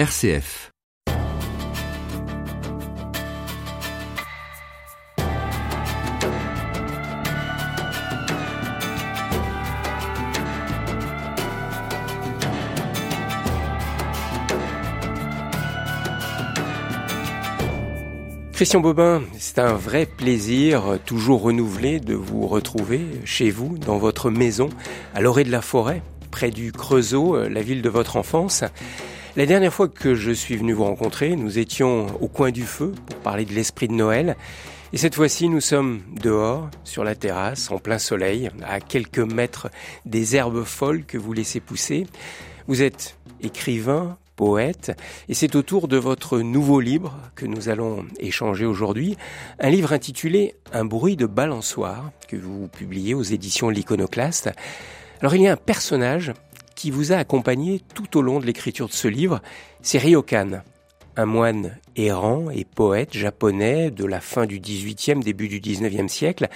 RCF. Christian Bobin, c'est un vrai plaisir, toujours renouvelé, de vous retrouver chez vous, dans votre maison, à l'orée de la forêt, près du Creusot, la ville de votre enfance. La dernière fois que je suis venu vous rencontrer, nous étions au coin du feu pour parler de l'esprit de Noël. Et cette fois-ci, nous sommes dehors, sur la terrasse, en plein soleil, à quelques mètres des herbes folles que vous laissez pousser. Vous êtes écrivain, poète, et c'est autour de votre nouveau livre que nous allons échanger aujourd'hui, un livre intitulé Un bruit de balançoire, que vous publiez aux éditions L'Iconoclaste. Alors il y a un personnage qui vous a accompagné tout au long de l'écriture de ce livre, c'est Ryokan, un moine errant et poète japonais de la fin du XVIIIe, début du XIXe siècle.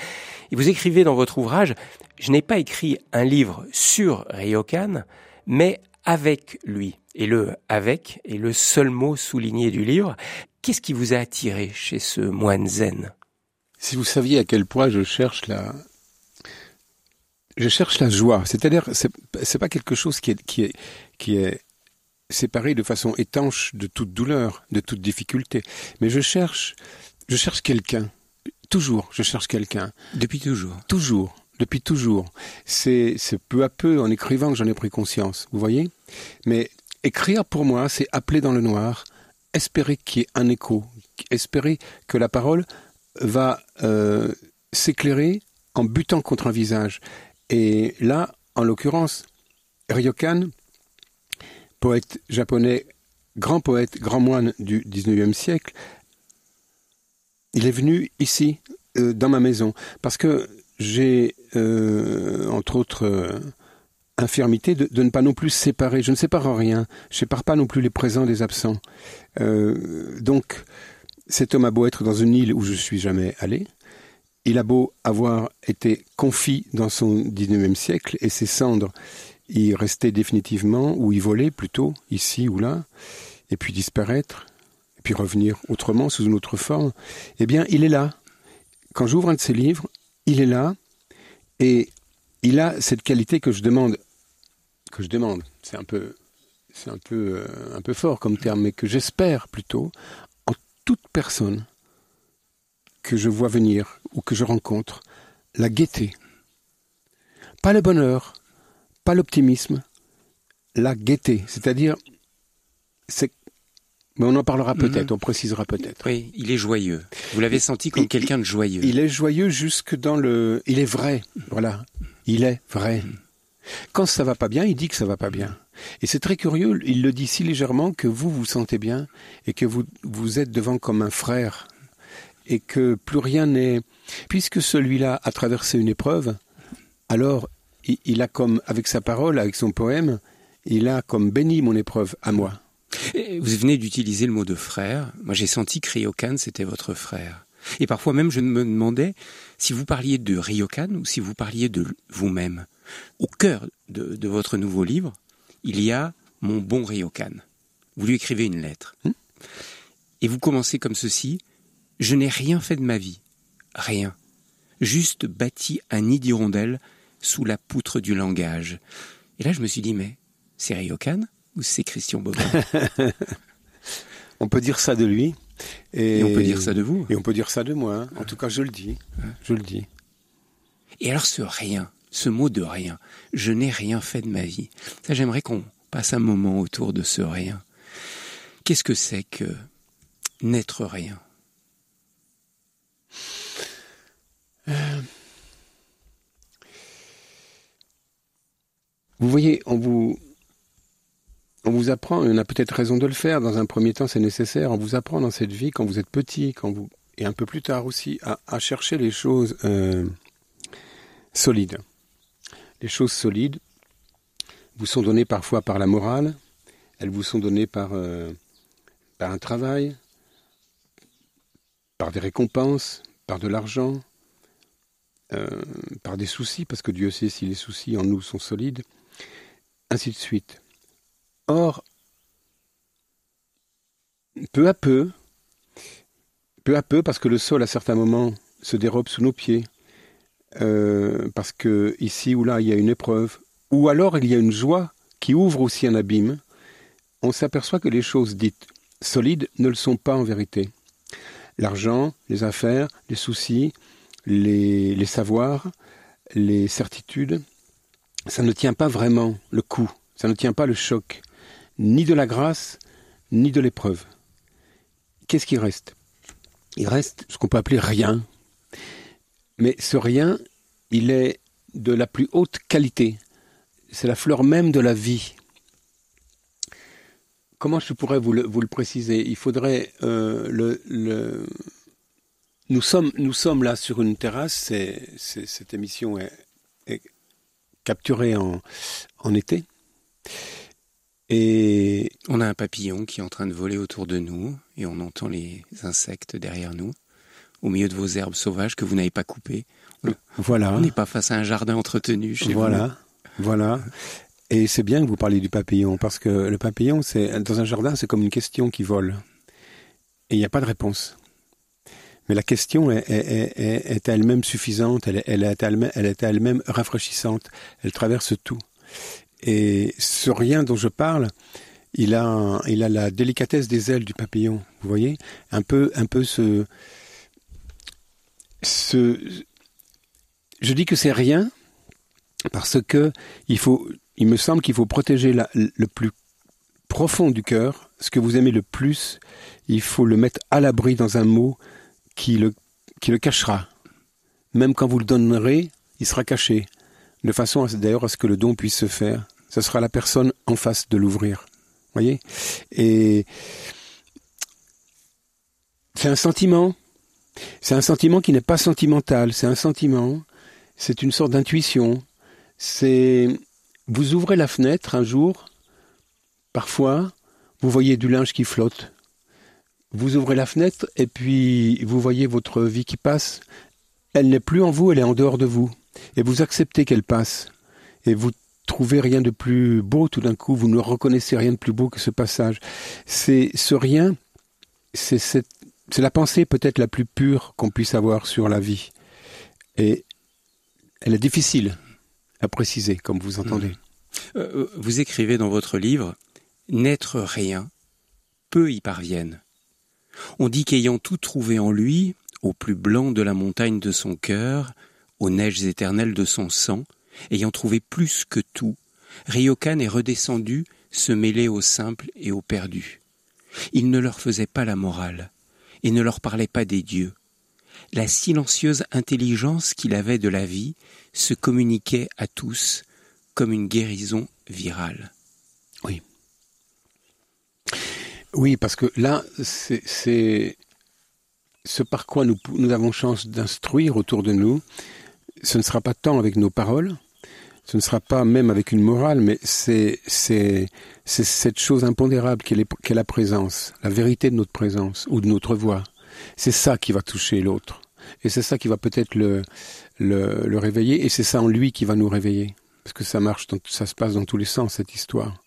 Et vous écrivez dans votre ouvrage, je n'ai pas écrit un livre sur Ryokan, mais avec lui. Et le avec est le seul mot souligné du livre. Qu'est-ce qui vous a attiré chez ce moine zen? Si vous saviez à quel point je cherche la, je cherche la joie. C'est-à-dire, c'est, c'est pas quelque chose qui est, qui est, qui est séparé de façon étanche de toute douleur, de toute difficulté. Mais je cherche, je cherche quelqu'un. Toujours, je cherche quelqu'un. Depuis toujours. Toujours depuis toujours. C'est, c'est peu à peu, en écrivant, que j'en ai pris conscience, vous voyez Mais écrire, pour moi, c'est appeler dans le noir, espérer qu'il y ait un écho, espérer que la parole va euh, s'éclairer en butant contre un visage. Et là, en l'occurrence, Ryokan, poète japonais, grand poète, grand moine du XIXe siècle, il est venu ici, euh, dans ma maison, parce que j'ai, euh, entre autres euh, infirmités, de, ne pas non plus séparer. Je ne sépare rien. Je ne sépare pas non plus les présents des absents. Donc, cet homme a beau être dans une île où je suis jamais allé, il a beau avoir été confit dans son 19e siècle et ses cendres y restaient définitivement, ou y volaient plutôt, ici ou là, et puis disparaître, et puis revenir autrement, sous une autre forme, eh bien, il est là. Quand j'ouvre un de ses livres, il est là et il a cette qualité que je demande, que je demande, c'est un peu, c'est un peu, euh, un peu fort comme terme, mais que j'espère plutôt en toute personne que je vois venir ou que je rencontre, la gaieté. Pas le bonheur, pas l'optimisme, la gaieté, c'est-à-dire, c'est mais on en parlera peut-être, mmh. on précisera peut-être. Oui, il est joyeux. Vous l'avez senti comme quelqu'un de joyeux. Il est joyeux jusque dans le... Il est vrai, voilà. Il est vrai. Mmh. Quand ça va pas bien, il dit que ça va pas bien. Et c'est très curieux, il le dit si légèrement que vous vous sentez bien et que vous, vous êtes devant comme un frère et que plus rien n'est... Puisque celui-là a traversé une épreuve, alors il, a comme, avec sa parole, avec son poème, il a comme béni mon épreuve à moi. Vous venez d'utiliser le mot de frère. Moi, j'ai senti que Ryokan, c'était votre frère. Et parfois même, je me demandais si vous parliez de Ryokan ou si vous parliez de vous-même. Au cœur de, de, votre nouveau livre, il y a Mon bon Ryokan. Vous lui écrivez une lettre. Hmm? Et vous commencez comme ceci. Je n'ai rien fait de ma vie. Rien. Juste bâti un nid d'hirondelles sous la poutre du langage. Et là, je me suis dit, mais c'est Ryokan ou c'est Christian Bobin? On peut dire ça de lui. Et, et, on peut dire ça de vous. Et on peut dire ça de moi. Hein. En tout cas, je le dis. Je le dis. Et alors ce rien, ce mot de rien, je n'ai rien fait de ma vie. Ça, j'aimerais qu'on passe un moment autour de ce rien. Qu'est-ce que c'est que n'être rien euh... Vous voyez, on vous, on vous apprend, et on a peut-être raison de le faire, dans un premier temps c'est nécessaire, on vous apprend dans cette vie, quand vous êtes petit, quand vous, et un peu plus tard aussi, à, à chercher les choses euh, solides. Les choses solides vous sont données parfois par la morale, elles vous sont données par, euh, par un travail, par des récompenses, par de l'argent, euh, par des soucis, parce que Dieu sait si les soucis en nous sont solides, ainsi de suite. Or, peu à peu, peu à peu, parce que le sol à certains moments se dérobe sous nos pieds, euh, parce que ici ou là il y a une épreuve, ou alors il y a une joie qui ouvre aussi un abîme, on s'aperçoit que les choses dites solides ne le sont pas en vérité. L'argent, les affaires, les soucis, les, savoirs, les certitudes, ça ne tient pas vraiment le coup, ça ne tient pas le choc, ni de la grâce, ni de l'épreuve. Qu'est-ce qui reste? Il reste ce qu'on peut appeler rien. Mais ce rien, il est de la plus haute qualité. C'est la fleur même de la vie. Comment je pourrais vous le, préciser? Il faudrait euh, le, Nous sommes, nous sommes là sur une terrasse. cette émission est, est capturée en, en été. Et on a un papillon qui est en train de voler autour de nous et on entend les insectes derrière nous, au milieu de vos herbes sauvages que vous n'avez pas coupées. voilà. On n'est pas face à un jardin entretenu chez voilà. vous. Voilà. Et c'est bien que vous parliez du papillon parce que le papillon, c'est dans un jardin, c'est comme une question qui vole et il n'y a pas de réponse. Mais la question est, est, elle-même suffisante, elle, elle est elle-même rafraîchissante, elle traverse tout. Et ce rien dont je parle, il a, il a la délicatesse des ailes du papillon. Vous voyez, un peu, un peu ce, ce. Je dis que c'est rien parce que il faut, il me semble qu'il faut protéger le plus profond du cœur, ce que vous aimez le plus. Il faut le mettre à l'abri dans un mot qui le, qui le cachera. Même quand vous le donnerez, il sera caché, de façon d'ailleurs à ce que le don puisse se faire ce sera la personne en face de l'ouvrir. Voyez? Et c'est un sentiment. C'est un sentiment qui n'est pas sentimental. C'est un sentiment. C'est une sorte d'intuition. C'est vous ouvrez la fenêtre un jour. Parfois, vous voyez du linge qui flotte. Vous ouvrez la fenêtre et puis vous voyez votre vie qui passe. Elle n'est plus en vous, elle est en dehors de vous. Et vous acceptez qu'elle passe. Et vous trouvez rien de plus beau tout d'un coup, vous ne reconnaissez rien de plus beau que ce passage. C'est ce rien, c'est la pensée peut-être la plus pure qu'on puisse avoir sur la vie. Et elle est difficile à préciser, comme vous entendez. Mmh. Euh, euh, vous écrivez dans votre livre N'être rien, peu y parviennent. On dit qu'ayant tout trouvé en lui, au plus blanc de la montagne de son cœur, aux neiges éternelles de son sang, Ayant trouvé plus que tout, Ryokan est redescendu se mêler aux simples et aux perdus. Il ne leur faisait pas la morale, et ne leur parlait pas des dieux. La silencieuse intelligence qu'il avait de la vie se communiquait à tous comme une guérison virale. Oui. Oui, parce que là, c'est ce par quoi nous, avons chance d'instruire autour de nous. Ce ne sera pas tant avec nos paroles, ce ne sera pas même avec une morale, mais c'est cette chose impondérable qu'est la présence, la vérité de notre présence ou de notre voix. C'est ça qui va toucher l'autre. Et c'est ça qui va peut-être le, le, le, réveiller, et c'est ça en lui qui va nous réveiller. Parce que ça marche, ça se passe dans tous les sens, cette histoire.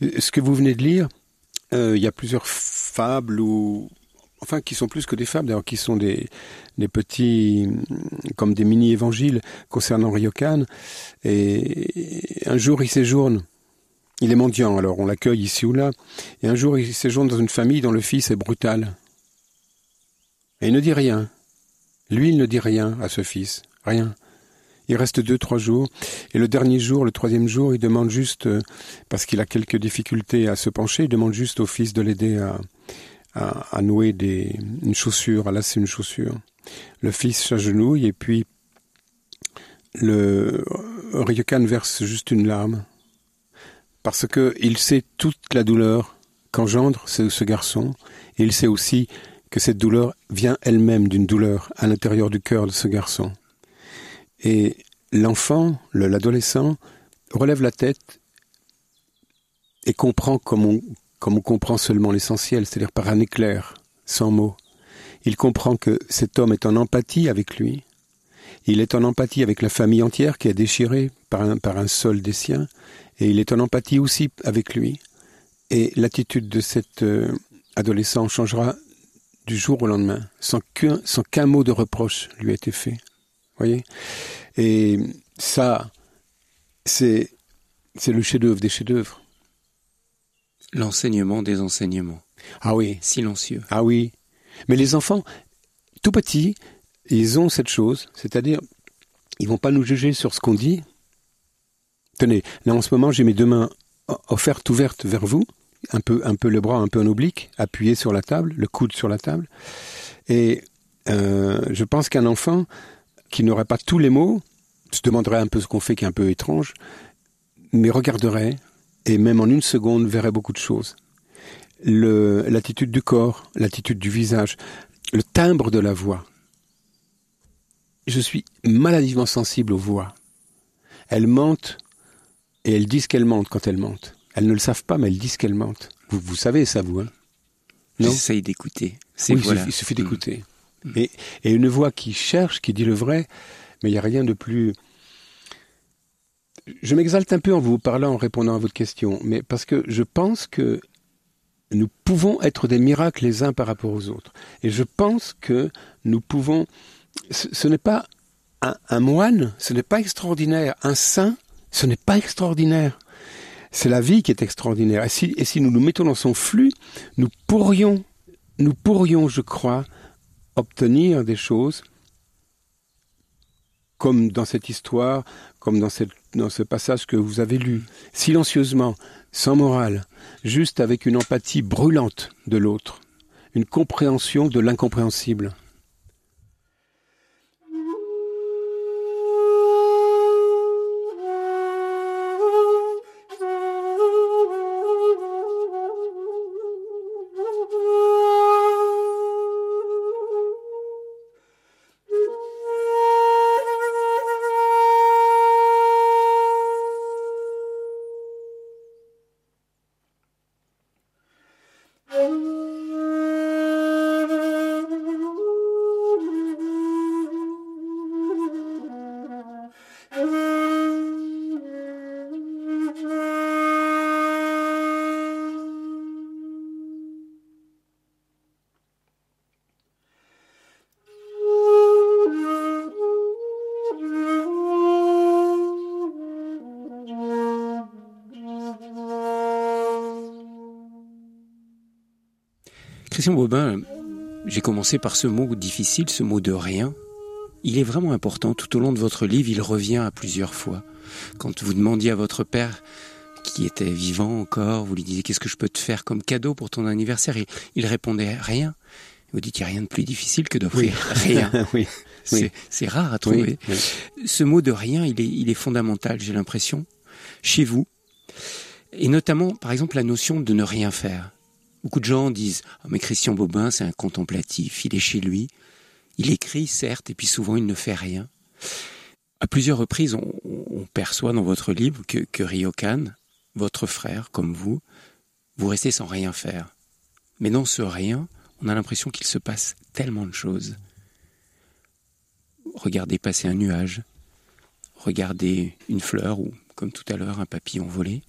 Ce que vous venez de lire, euh, il y a plusieurs fables ou enfin qui sont plus que des fables, d'ailleurs qui sont des, des petits, comme des mini-évangiles concernant Ryokan. Et un jour il séjourne, il est mendiant, alors on l'accueille ici ou là, et un jour il séjourne dans une famille dont le fils est brutal. Et il ne dit rien. Lui, il ne dit rien à ce fils, rien. Il reste deux, trois jours, et le dernier jour, le troisième jour, il demande juste, parce qu'il a quelques difficultés à se pencher, il demande juste au fils de l'aider à, à, nouer des, une chaussure, à lasser une chaussure. Le fils s'agenouille et puis le Ryokan verse juste une larme parce que il sait toute la douleur qu'engendre ce, ce garçon et il sait aussi que cette douleur vient elle-même d'une douleur à l'intérieur du cœur de ce garçon. Et l'enfant, l'adolescent, relève la tête et comprend comme on, comprend seulement l'essentiel, c'est-à-dire par un éclair, sans mots. Il comprend que cet homme est en empathie avec lui. Il est en empathie avec la famille entière qui est déchirée par un, par seul des siens, et il est en empathie aussi avec lui. Et l'attitude de, cette, euh, adolescent changera du jour au lendemain, sans qu'un mot de reproche lui ait été fait. Voyez Et ça, c'est c'est le chef-d'œuvre des chefs-d'œuvre. L'enseignement des enseignements. Ah oui. Silencieux. Ah oui. Mais les enfants, tout petits, ils ont cette chose, c'est-à-dire, ils vont pas nous juger sur ce qu'on dit. Tenez, là en ce moment, j'ai mes deux mains offertes, ouvertes vers vous, un peu, un peu le bras un peu en oblique, appuyé sur la table, le coude sur la table. Et euh, je pense qu'un enfant qui n'aurait pas tous les mots, se demanderait un peu ce qu'on fait qui est un peu étrange, mais regarderait et même en une seconde verrait beaucoup de choses. L'attitude du corps, l'attitude du visage, le timbre de la voix. Je suis maladivement sensible aux voix. Elles mentent et elles disent qu'elles mentent quand elles mentent. Elles ne le savent pas, mais elles disent qu'elles mentent. Vous, vous savez ça, vous, hein? J'essaye d'écouter. Oui, voilà. il suffit d'écouter. Et, une voix qui cherche, qui dit le vrai, mais il n'y a rien de plus... Je m'exalte un peu en vous parlant, en répondant à votre question, mais parce que je pense que nous pouvons être des miracles les uns par rapport aux autres. Et je pense que nous pouvons... Ce, n'est pas un, un moine, ce n'est pas extraordinaire. Un saint, ce n'est pas extraordinaire. C'est la vie qui est extraordinaire. Et si, et si nous nous mettons dans son flux, nous pourrions, nous pourrions, je crois, obtenir des choses comme dans cette histoire, comme dans, ce passage que vous avez lu, silencieusement, sans morale, juste avec une empathie brûlante de l'autre, une compréhension de l'incompréhensible. Christian Bobin, j'ai commencé par ce mot difficile, ce mot de rien. Il est vraiment important. Tout au long de votre livre, il revient à plusieurs fois. Quand vous demandiez à votre père qui était vivant encore, vous lui disiez qu'est-ce que je peux te faire comme cadeau pour ton anniversaire? Il, il répondait rien. Vous dites qu'il n'y a rien de plus difficile que d'offrir rien. oui. C'est rare à trouver. Ce mot de rien, il est, il est fondamental, j'ai l'impression, chez vous. Et notamment, par exemple, la notion de ne rien faire. Beaucoup de gens disent oh, mais Christian Bobin, c'est un contemplatif, il est chez lui, il écrit certes, et puis souvent il ne fait rien. À plusieurs reprises, on, perçoit dans votre livre que, que Ryokan, votre frère, comme vous, vous restez sans rien faire. Mais dans ce rien, on a l'impression qu'il se passe tellement de choses. Regardez passer un nuage, regardez une fleur ou comme tout à l'heure, un papillon volé.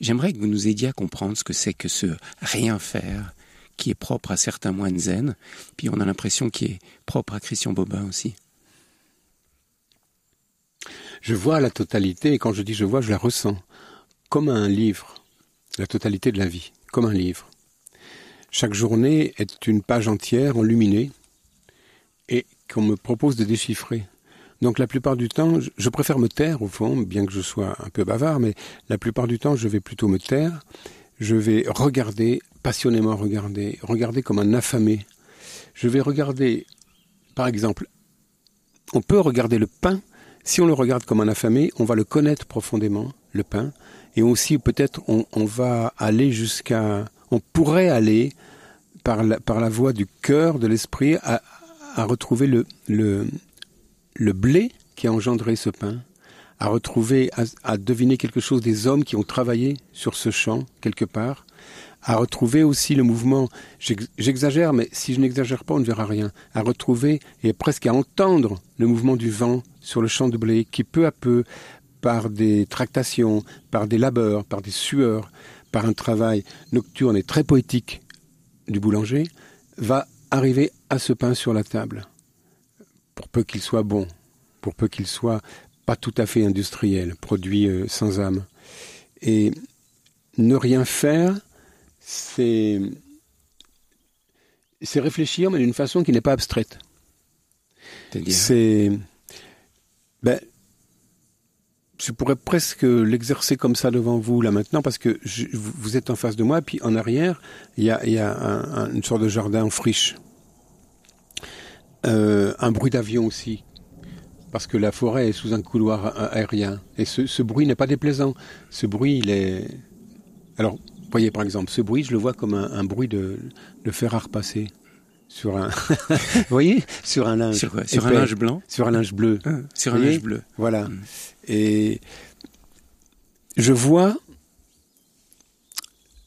J'aimerais que vous nous aidiez à comprendre ce que c'est que ce rien faire qui est propre à certains moines zen, puis on a l'impression qu'il est propre à Christian Bobin aussi. Je vois la totalité, et quand je dis je vois, je la ressens, comme un livre, la totalité de la vie, comme un livre. Chaque journée est une page entière enluminée, et qu'on me propose de déchiffrer. Donc la plupart du temps, je préfère me taire au fond, bien que je sois un peu bavard, mais la plupart du temps, je vais plutôt me taire. Je vais regarder, passionnément regarder, regarder comme un affamé. Je vais regarder, par exemple, on peut regarder le pain. Si on le regarde comme un affamé, on va le connaître profondément, le pain. Et aussi, peut-être, on, va aller jusqu'à, on pourrait aller par la, par la voie du cœur, de l'esprit, à, à retrouver le, le, le blé qui a engendré ce pain, à retrouver, à, deviner quelque chose des hommes qui ont travaillé sur ce champ quelque part, à retrouver aussi le mouvement, j'exagère, mais si je n'exagère pas, on ne verra rien, à retrouver et presque à entendre le mouvement du vent sur le champ de blé qui peu à peu, par des tractations, par des labeurs, par des sueurs, par un travail nocturne et très poétique, du boulanger va arriver à ce pain sur la table, pour peu qu'il soit bon, pour peu qu'il soit pas tout à fait industriel, produit euh, sans âme. Et ne rien faire, c'est c'est réfléchir, mais d'une façon qui n'est pas abstraite. C'est ben, je pourrais presque l'exercer comme ça devant vous là maintenant parce que vous êtes en face de moi, puis en arrière, il y a, y a une sorte de jardin en friche. Euh, un bruit d'avion aussi, parce que la forêt est sous un couloir aérien. Et ce, ce bruit n'est pas déplaisant. Ce bruit, il est... Alors, voyez par exemple, ce bruit, je le vois comme un, bruit de, de fer à repasser sur un, vous voyez, sur un linge, sur, un linge blanc, sur un linge bleu, ah, sur un linge bleu. Voilà. Mm. Et je vois,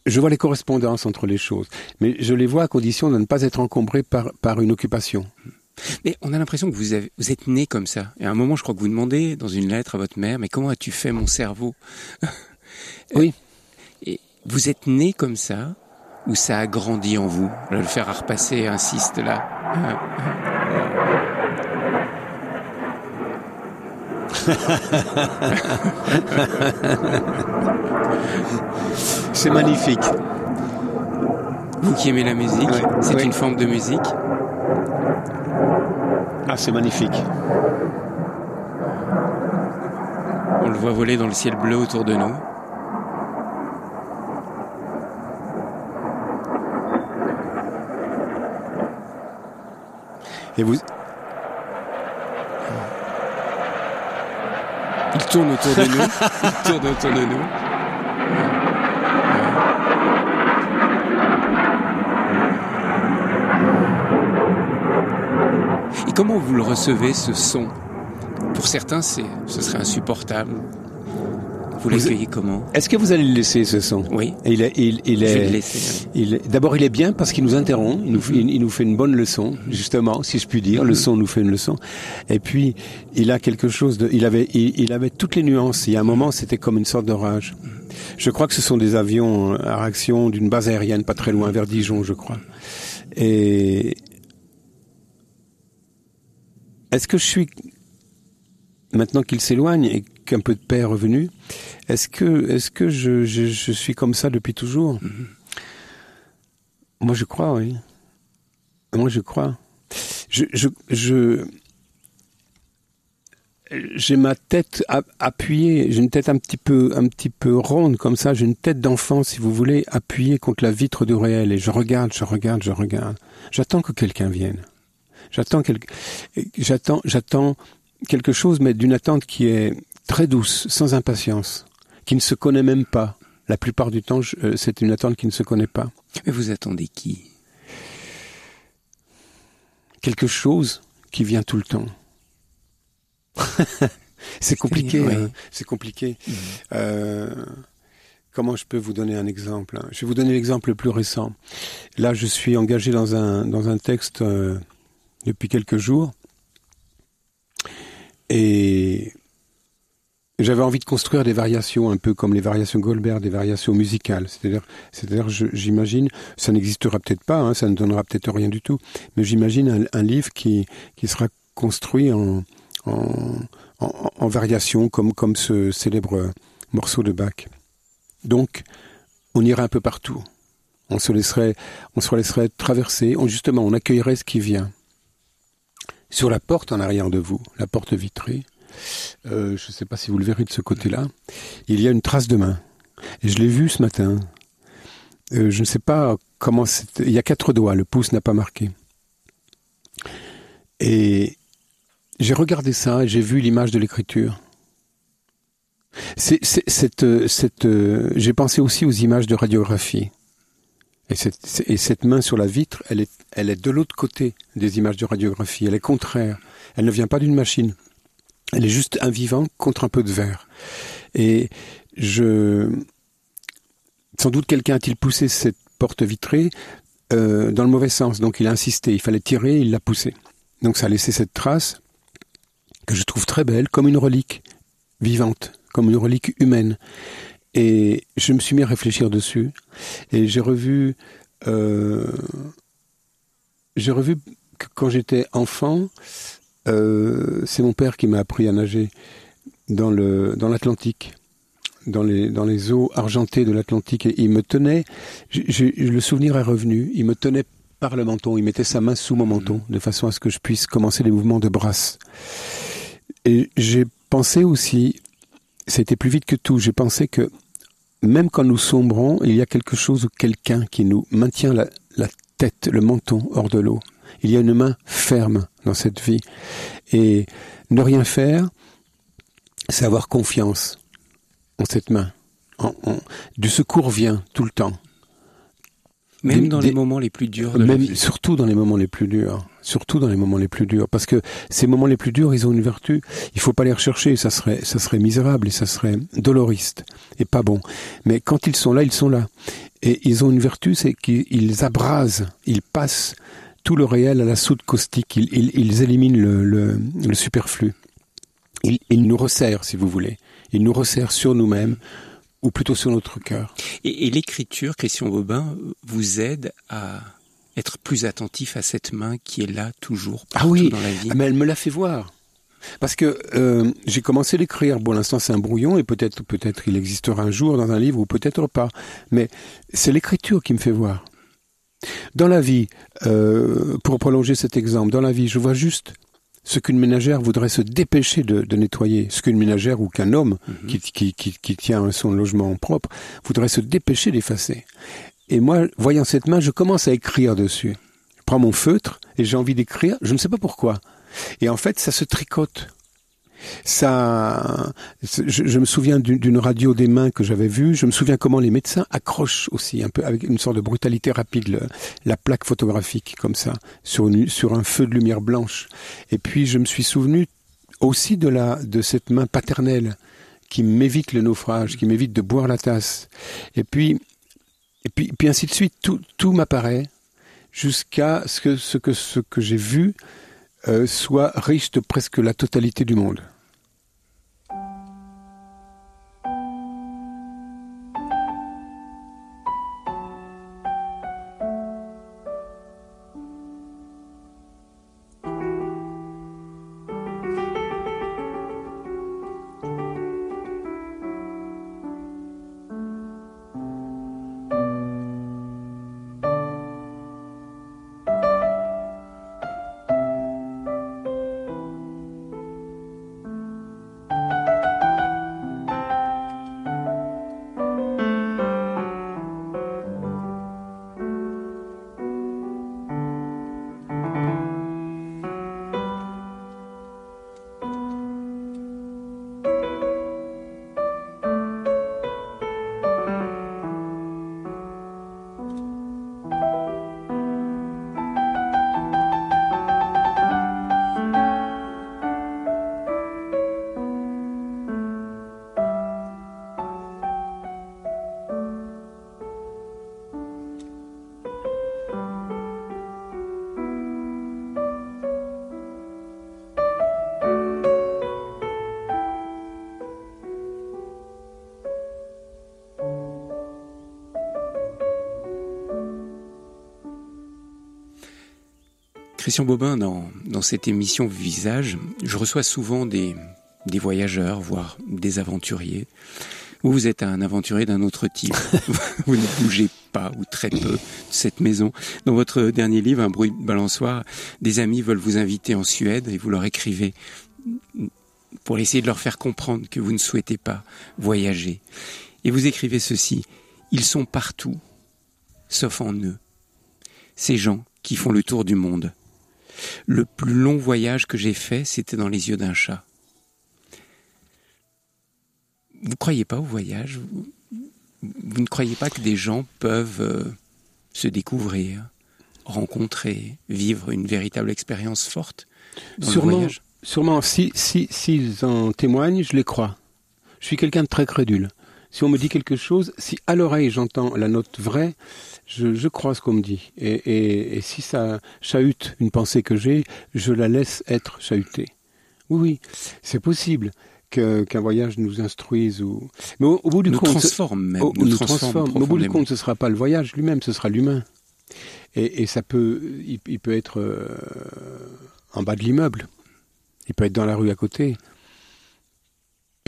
je vois les correspondances entre les choses, mais je les vois à condition de ne pas être encombré par, par une occupation. Mais on a l'impression que vous, avez, vous êtes né comme ça. Et à un moment, je crois que vous demandez dans une lettre à votre mère, mais comment as-tu fait mon cerveau? Oui. Et vous êtes né comme ça, ou ça a grandi en vous? Le fer à repasser insiste là. c'est magnifique. Vous qui aimez la musique, c'est une forme de musique? Ah, c'est magnifique. On le voit voler dans le ciel bleu autour de nous. Et vous, Il tourne autour de nous. Il tourne autour de nous. Comment vous le recevez, ce son? Pour certains, c'est, ce serait insupportable. Vous l'accueillez comment? Est-ce que vous allez le laisser ce son? Oui. Il est, il, il est, Je vais le laisser. Il, d'abord, il est bien parce qu'il nous interrompt. Il nous, fait, il nous fait une bonne leçon, justement, si je puis dire. Le son nous fait une leçon. Et puis, il a quelque chose de. Il avait, il, avait toutes les nuances. Il y a un moment, c'était comme une sorte d'orage. Je crois que ce sont des avions à réaction d'une base aérienne, pas très loin, vers Dijon, je crois. Et est-ce que je suis maintenant qu'il s'éloigne et qu'un peu de paix est revenu, est-ce que, est-ce que je, je, suis comme ça depuis toujours mm-hmm. Moi, je crois, oui. Moi, je crois. Je, je, je j'ai ma tête appuyée, j'ai une tête un petit peu, un petit peu ronde comme ça. J'ai une tête d'enfant, si vous voulez, appuyée contre la vitre du réel. Et je regarde, je regarde, je regarde. J'attends que quelqu'un vienne. J'attends quelque, j'attends, j'attends quelque chose, mais d'une attente qui est très douce, sans impatience, qui ne se connaît même pas. La plupart du temps, euh, c'est une attente qui ne se connaît pas. Mais vous attendez qui? Quelque chose qui vient tout le temps. c'est compliqué, hein. c'est compliqué. Mhm. Euh, comment je peux vous donner un exemple? Je vais vous donner l'exemple le plus récent. Là, je suis engagé dans un dans un texte euh, depuis quelques jours et j'avais envie de construire des variations un peu comme les variations Goldberg, des variations musicales. C'est-à-dire, c'est-à-dire, j'imagine, ça n'existera peut-être pas, hein, ça ne donnera peut-être rien du tout, mais j'imagine un, livre qui sera construit en en, en, en variation comme comme ce célèbre morceau de Bach. Donc, on irait un peu partout. On se laisserait, on se laisserait traverser. On, justement, on accueillerait ce qui vient. Sur la porte en arrière de vous, la porte vitrée, euh, je ne sais pas si vous le verrez de ce côté-là, il y a une trace de main. Et je l'ai vu ce matin. Euh, je ne sais pas comment c'est. Il y a quatre doigts, le pouce n'a pas marqué. Et j'ai regardé ça et j'ai vu l'image de l'écriture. C'est, cette, cette, euh, j'ai pensé aussi aux images de radiographie. Et cette, et cette main sur la vitre, elle est, elle est de l'autre côté des images de radiographie. Elle est contraire. Elle ne vient pas d'une machine. Elle est juste un vivant contre un peu de verre. Et je, sans doute quelqu'un a-t-il poussé cette porte vitrée euh, dans le mauvais sens. Donc il a insisté. Il fallait tirer. Il l'a poussé. Donc ça a laissé cette trace que je trouve très belle, comme une relique vivante, comme une relique humaine. Et je me suis mis à réfléchir dessus. Et j'ai revu euh, j'ai revu que quand j'étais enfant, euh, c'est mon père qui m'a appris à nager dans le dans l'Atlantique, dans les dans les eaux argentées de l'Atlantique. Et il me tenait, le souvenir est revenu. Il me tenait par le menton. Il mettait sa main sous mon menton de façon à ce que je puisse commencer les mouvements de brasse. Et j'ai pensé aussi, été plus vite que tout. J'ai pensé que même quand nous sombrons, il y a quelque chose ou quelqu'un qui nous maintient la, tête, le menton hors de l'eau. Il y a une main ferme dans cette vie. Et ne rien faire, c'est avoir confiance en cette main. du secours vient tout le temps. Même dans les moments les plus durs. De même, surtout dans les moments les plus durs. Surtout dans les moments les plus durs. Parce que ces moments les plus durs, ils ont une vertu. Il faut pas les rechercher. Ça serait, ça serait misérable et ça serait doloriste et pas bon. Mais quand ils sont là, ils sont là. Et ils ont une vertu, c'est qu'ils abrasent, ils passent tout le réel à la soude caustique. Ils, éliminent le, superflu. Ils, nous resserrent, si vous voulez. Ils nous resserrent sur nous-mêmes, ou plutôt sur notre cœur. Et, l'écriture, Christian Bobin, vous aide à être plus attentif à cette main qui est là toujours ah partout dans la vie. Ah, mais elle me l'a fait voir. Parce que euh, j'ai commencé l'écrire. Pour l'instant, c'est un brouillon et peut-être, peut-être, il existera un jour dans un livre ou peut-être pas. Mais c'est l'écriture qui me fait voir. Dans la vie, euh, pour prolonger cet exemple, dans la vie, je vois juste ce qu'une ménagère voudrait se dépêcher de, nettoyer, ce qu'une ménagère ou qu'un homme mhm. qui, qui, qui, tient son logement propre voudrait se dépêcher d'effacer. Et moi, voyant cette main, je commence à écrire dessus. Je prends mon feutre et j'ai envie d'écrire, je ne sais pas pourquoi. Et en fait, ça se tricote ça, je, me souviens d'une radio des mains que j'avais vue. Je me souviens comment les médecins accrochent aussi un peu avec une sorte de brutalité rapide la plaque photographique comme ça sur, un feu de lumière blanche. Et puis je me suis souvenu aussi de la de cette main paternelle qui m'évite le naufrage, qui m'évite de boire la tasse. Et puis et puis, puis ainsi de suite, tout, tout m'apparaît jusqu'à ce que ce que ce que j'ai vu soit riche de presque la totalité du monde. Christian Bobin, dans, dans cette émission Visage, je reçois souvent des, des voyageurs, voire des aventuriers. Vous, vous êtes un aventurier d'un autre type. vous ne bougez pas, ou très peu, de cette maison. Dans votre dernier livre, Un bruit de balançoire, des amis veulent vous inviter en Suède et vous leur écrivez pour essayer de leur faire comprendre que vous ne souhaitez pas voyager. Et vous écrivez ceci, ils sont partout, sauf en eux. Ces gens qui font le tour du monde le plus long voyage que j'ai fait, c'était dans les yeux d'un chat. Vous croyez pas au voyage? Vous, ne croyez pas que des gens peuvent euh, se découvrir, rencontrer, vivre une véritable expérience forte dans sûrement, le voyage? Sûrement, si s'ils si, en témoignent, je les crois. Je suis quelqu'un de très crédule. Si on me dit quelque chose, si à l'oreille j'entends la note vraie, je, je crois ce qu'on me dit. Et, et, et, si ça chahute une pensée que j'ai, je la laisse être chahutée. Oui, oui, c'est possible qu'un voyage nous instruise ou mais au, bout du nous compte transforme même, nous, transforme, au bout du compte ce sera pas le voyage lui-même ce sera l'humain Et, ça peut, il, peut être euh, en bas de l'immeuble. Il peut être dans la rue à côté.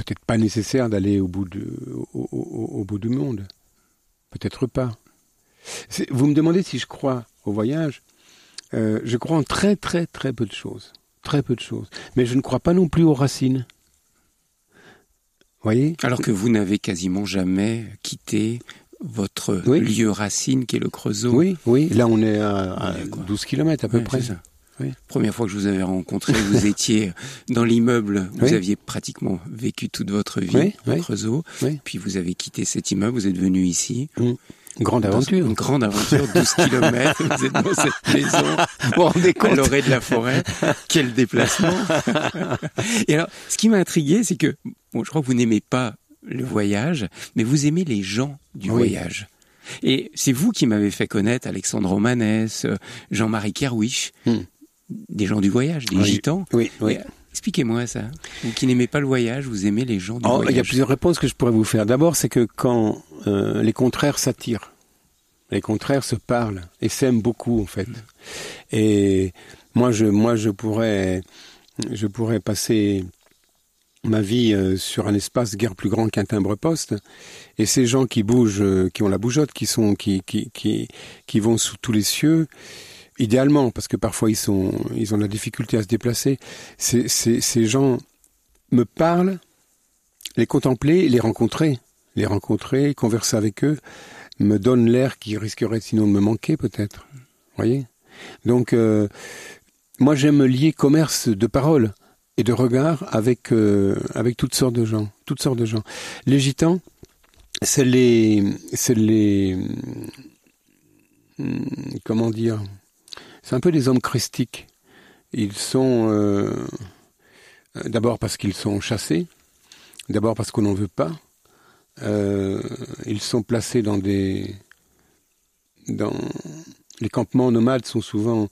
Peut-être pas nécessaire d'aller au bout de, au, bout du monde. Peut-être pas. Vous me demandez si je crois au voyage. Euh, je crois en très très très peu de choses. Très peu de choses. Mais je ne crois pas non plus aux racines. Voyez? Alors que vous n'avez quasiment jamais quitté votre lieu racine qui est le Creusot. Oui, oui. Là, on est à, 12 km à peu près. Première fois que je vous avais rencontré, vous étiez dans l'immeuble. Vous aviez pratiquement vécu toute votre vie au Creusot. Puis vous avez quitté cet immeuble, vous êtes venu ici. Mmh. Grande aventure. Une grande aventure, 12 km. Vous êtes dans cette maison. Vous rendez compte à l'orée de la forêt. Quel déplacement. Et alors, ce qui m'a intrigué, c'est que, bon, je crois que vous n'aimez pas le voyage, mais vous aimez les gens du voyage. Et c'est vous qui m'avez fait connaître Alexandre Romanès, euh, Jean-Marie Kerwisch, hmm. Des gens du voyage, des gitans. Oui, oui. Expliquez-moi ça. Vous qui n'aimez pas le voyage, vous aimez les gens du voyage. Il y a plusieurs réponses que je pourrais vous faire. D'abord, c'est que quand euh, les contraires s'attirent, les contraires se parlent et s'aiment beaucoup en fait. Et moi, je, moi, je pourrais, je pourrais passer ma vie euh, sur un espace guère plus grand qu'un timbre-poste. Et ces gens qui bougent, euh, qui ont la bougeotte, qui sont, qui, qui, qui, qui vont sous tous les cieux, idéalement, parce que parfois ils sont, ils ont de la difficulté à se déplacer. Ces, ces, gens me parlent, les contempler, les rencontrer, les rencontrer, converser avec eux, me donnent l'air qui risquerait sinon de me manquer peut-être. Voyez? Donc euh, moi j'aime lier commerce de paroles et de regard avec euh, avec toutes sortes de gens, toutes sortes de gens. Les gitans, c'est les c'est les hmm, comment dire, c'est un peu des hommes christiques. Ils sont euh, d'abord parce qu'ils sont chassés, d'abord parce qu'on n'en veut pas. Euh, ils sont placés dans des dans les campements nomades sont souvent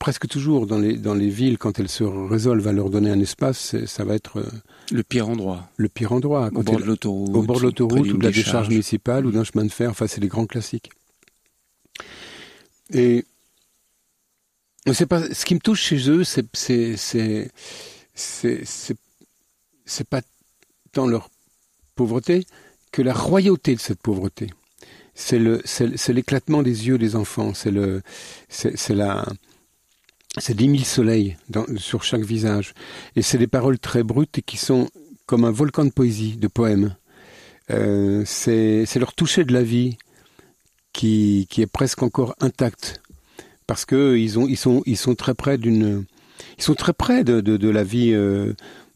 presque toujours dans les, dans les villes, quand elles se résolvent à leur donner un espace, ça va être... Euh, le pire endroit. Le pire endroit. Au bord de l'autoroute. Au bord de l'autoroute, ou de la décharge municipale, ou d'un chemin de fer. Enfin, c'est les grands classiques. Et ce qui me touche chez eux, c'est c'est pas tant leur pauvreté que la royauté de cette pauvreté. C'est l'éclatement des yeux des enfants. C'est le c'est la c'est dix mille soleils sur chaque visage. Et c'est des paroles très brutes et qui sont comme un volcan de poésie, de poèmes. Euh, c'est leur toucher de la vie qui, qui est presque encore intact. Parce que ils, ont, ils, sont, très près de, la vie euh,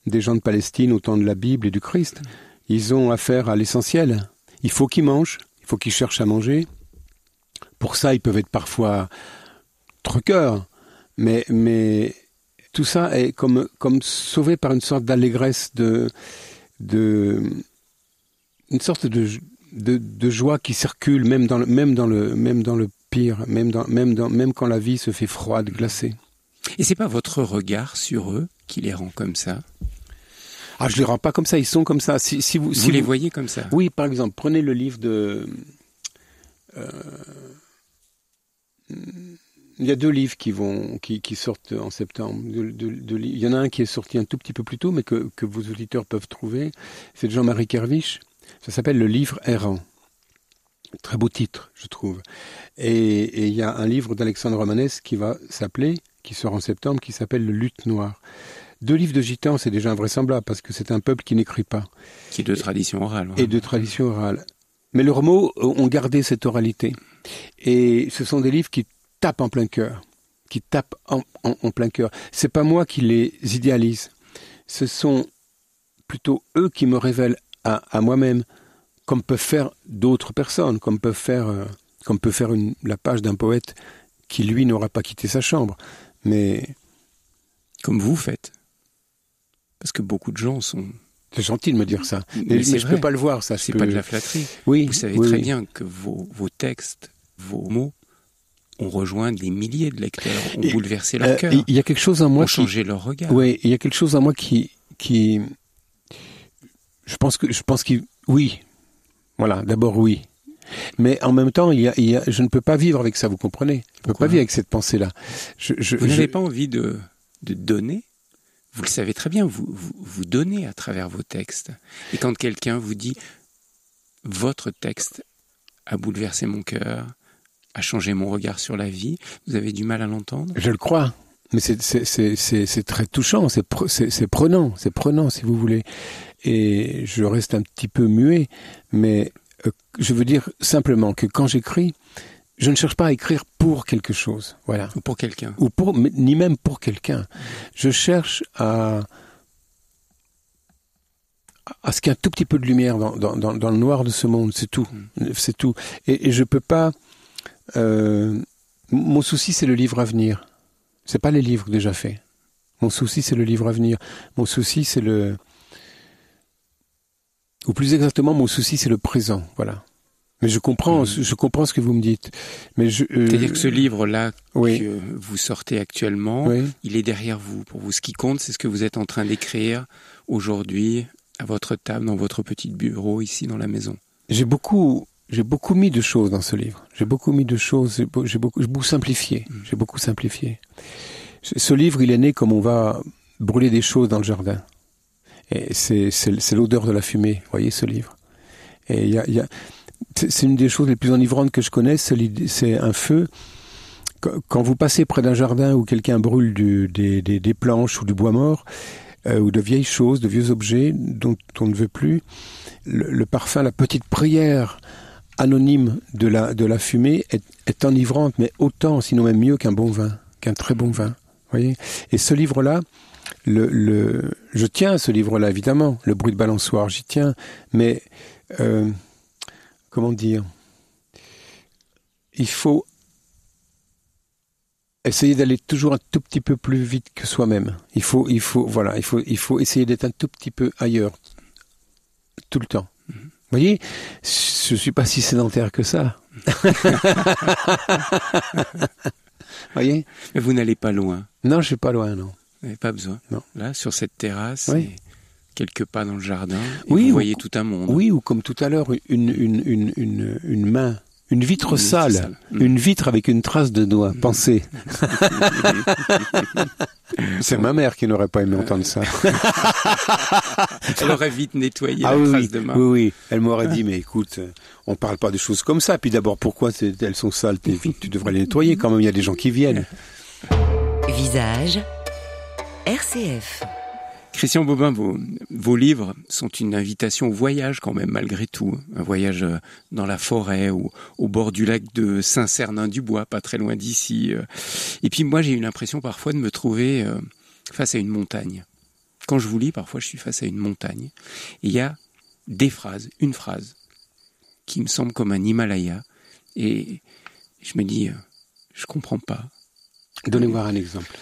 des gens de Palestine au temps de la Bible et du Christ. Ils ont affaire à l'essentiel. Il faut qu'ils mangent, il faut qu'ils cherchent à manger. Pour ça, ils peuvent être parfois truqueurs, mais, tout ça est comme, sauvé par une sorte d'allégresse, de, une sorte de, joie qui circule même dans le même, dans, même, dans, même quand la vie se fait froide, glacée. Et c'est pas votre regard sur eux qui les rend comme ça? Ah, je les rends pas comme ça, ils sont comme ça. Si, si vous, si les voyez comme ça? Oui, par exemple, prenez le livre de. Euh, il y a deux livres qui vont qui, qui sortent en septembre. il y en a un qui est sorti un tout petit peu plus tôt, mais que, que vos auditeurs peuvent trouver. C'est de Jean-Marie Kerviche. Ça s'appelle Le livre errant. Très beau titre, je trouve. Et, il y a un livre d'Alexandre Romanès qui va s'appeler, qui sort en septembre, qui s'appelle Le lutte noire. Deux livres de gitans, c'est déjà invraisemblable parce que c'est un peuple qui n'écrit pas. Qui est de tradition orale. Et de tradition orale. Mais leurs mots ont gardé cette oralité. Et ce sont des livres qui tapent en plein cœur, qui tapent en, plein cœur. C'est pas moi qui les idéalise. Ce sont plutôt eux qui me révèlent à, moi-même, comme peuvent faire d'autres personnes, comme peuvent faire, euh, comme peut faire une, la page d'un poète qui lui n'aura pas quitté sa chambre, mais comme vous faites, parce que beaucoup de gens sont c'est gentil de me dire ça. Mais, je ne peux pas le voir, ça. C'est pas de la flatterie. Oui. Vous savez très bien que vos, vos textes, vos mots on rejoint des milliers de lecteurs, ont bouleversé leur euh, cœur. Il y a quelque chose en moi qui... changé leur regard. Oui, il y a quelque chose en moi qui, qui, je pense que, je pense qu'il, oui, voilà, d'abord oui, Mais en même temps, il y a, il y a, je ne peux pas vivre avec ça, vous comprenez? Je ne peux pas vivre avec cette pensée-là. Je, je, vous n'avez pas envie de, de donner? Vous le savez très bien, vous, vous, vous donnez à travers vos textes. Et quand quelqu'un vous dit votre texte a bouleversé mon cœur, a changé mon regard sur la vie, vous avez du mal à l'entendre? Je le crois. Mais c'est très touchant, c'est prenant, c'est prenant si vous voulez. Et je reste un petit peu muet, mais euh, je veux dire simplement que quand j'écris, je ne cherche pas à écrire pour quelque chose, voilà. Ou pour quelqu'un. Ou pour, ni même pour quelqu'un. Je cherche à à ce qu'il y ait un tout petit peu de lumière dans, dans, dans, le noir de ce monde, c'est tout, mm. c'est tout. Et, et, je peux pas. Euh, mon souci, c'est le livre à venir. C'est pas les livres déjà faits. Mon souci, c'est le livre à venir. Mon souci, c'est le. Ou plus exactement, mon souci, c'est le présent. Voilà. Mais je comprends, mm. je comprends ce que vous me dites. Mais je. Euh, C'est-à-dire que ce livre-là que vous sortez actuellement, il est derrière vous. Pour vous, ce qui compte, c'est ce que vous êtes en train d'écrire aujourd'hui à votre table, dans votre petit bureau, ici dans la maison J'ai beaucoup, j'ai beaucoup mis de choses dans ce livre. J'ai beaucoup mis de choses, j'ai beaucoup, j'ai beaucoup simplifié. Mm. J'ai beaucoup simplifié. Ce livre, il est né comme on va brûler des choses dans le jardin. C'est, l'odeur de la fumée, voyez ce livre. Et y a c'est une des choses les plus enivrantes que je connaisse, c'est un feu. Quand vous passez près d'un jardin où quelqu'un brûle du, des, des, des, planches ou du bois mort, euh, ou de vieilles choses, de vieux objets dont on ne veut plus. Le, parfum, la petite prière anonyme de la, de la fumée est, est enivrante, mais autant, sinon même mieux qu'un bon vin, qu'un très bon vin. Voyez Et ce livre-là, le, le, je tiens à ce livre-là, évidemment, le bruit de balançoire, j'y tiens, mais euh, comment dire? Il faut essayer d'aller toujours un tout petit peu plus vite que soi-même. Il faut, il faut, voilà, il faut, il faut essayer d'être un tout petit peu ailleurs tout le temps. Vous voyez, je suis pas si sédentaire que ça. voyez? Mais vous n'allez pas loin. Non, je suis pas loin, non. N'avez pas besoin. Non. Là, sur cette terrasse, quelques pas dans le jardin, oui, vous voyez tout un monde. Oui, ou comme tout à l'heure, une, une, une, une, une main une vitre sale, une vitre avec une trace de doigt, mm. pensez. C'est ma mère qui n'aurait pas aimé entendre ça. Elle aurait vite nettoyé ah, la oui, trace de main. Oui, oui. Elle m'aurait dit, mais écoute, on parle pas de choses comme ça. Puis d'abord, pourquoi elles sont sales, tes vitres Tu devrais les nettoyer quand même, il y a des gens qui viennent. Visage, RCF. Christian Bobin, vos, livres sont une invitation au voyage quand même malgré tout. Un voyage euh, dans la forêt ou au bord du lac de Saint-Cernin-du-Bois, pas très loin d'ici. Euh. Et puis moi j'ai eu l'impression parfois de me trouver euh, face à une montagne. Quand je vous lis, parfois je suis face à une montagne. Et il y a des phrases, une phrase, qui me semble comme un Himalaya. Et je me dis, je comprends pas. Donnez-moi un exemple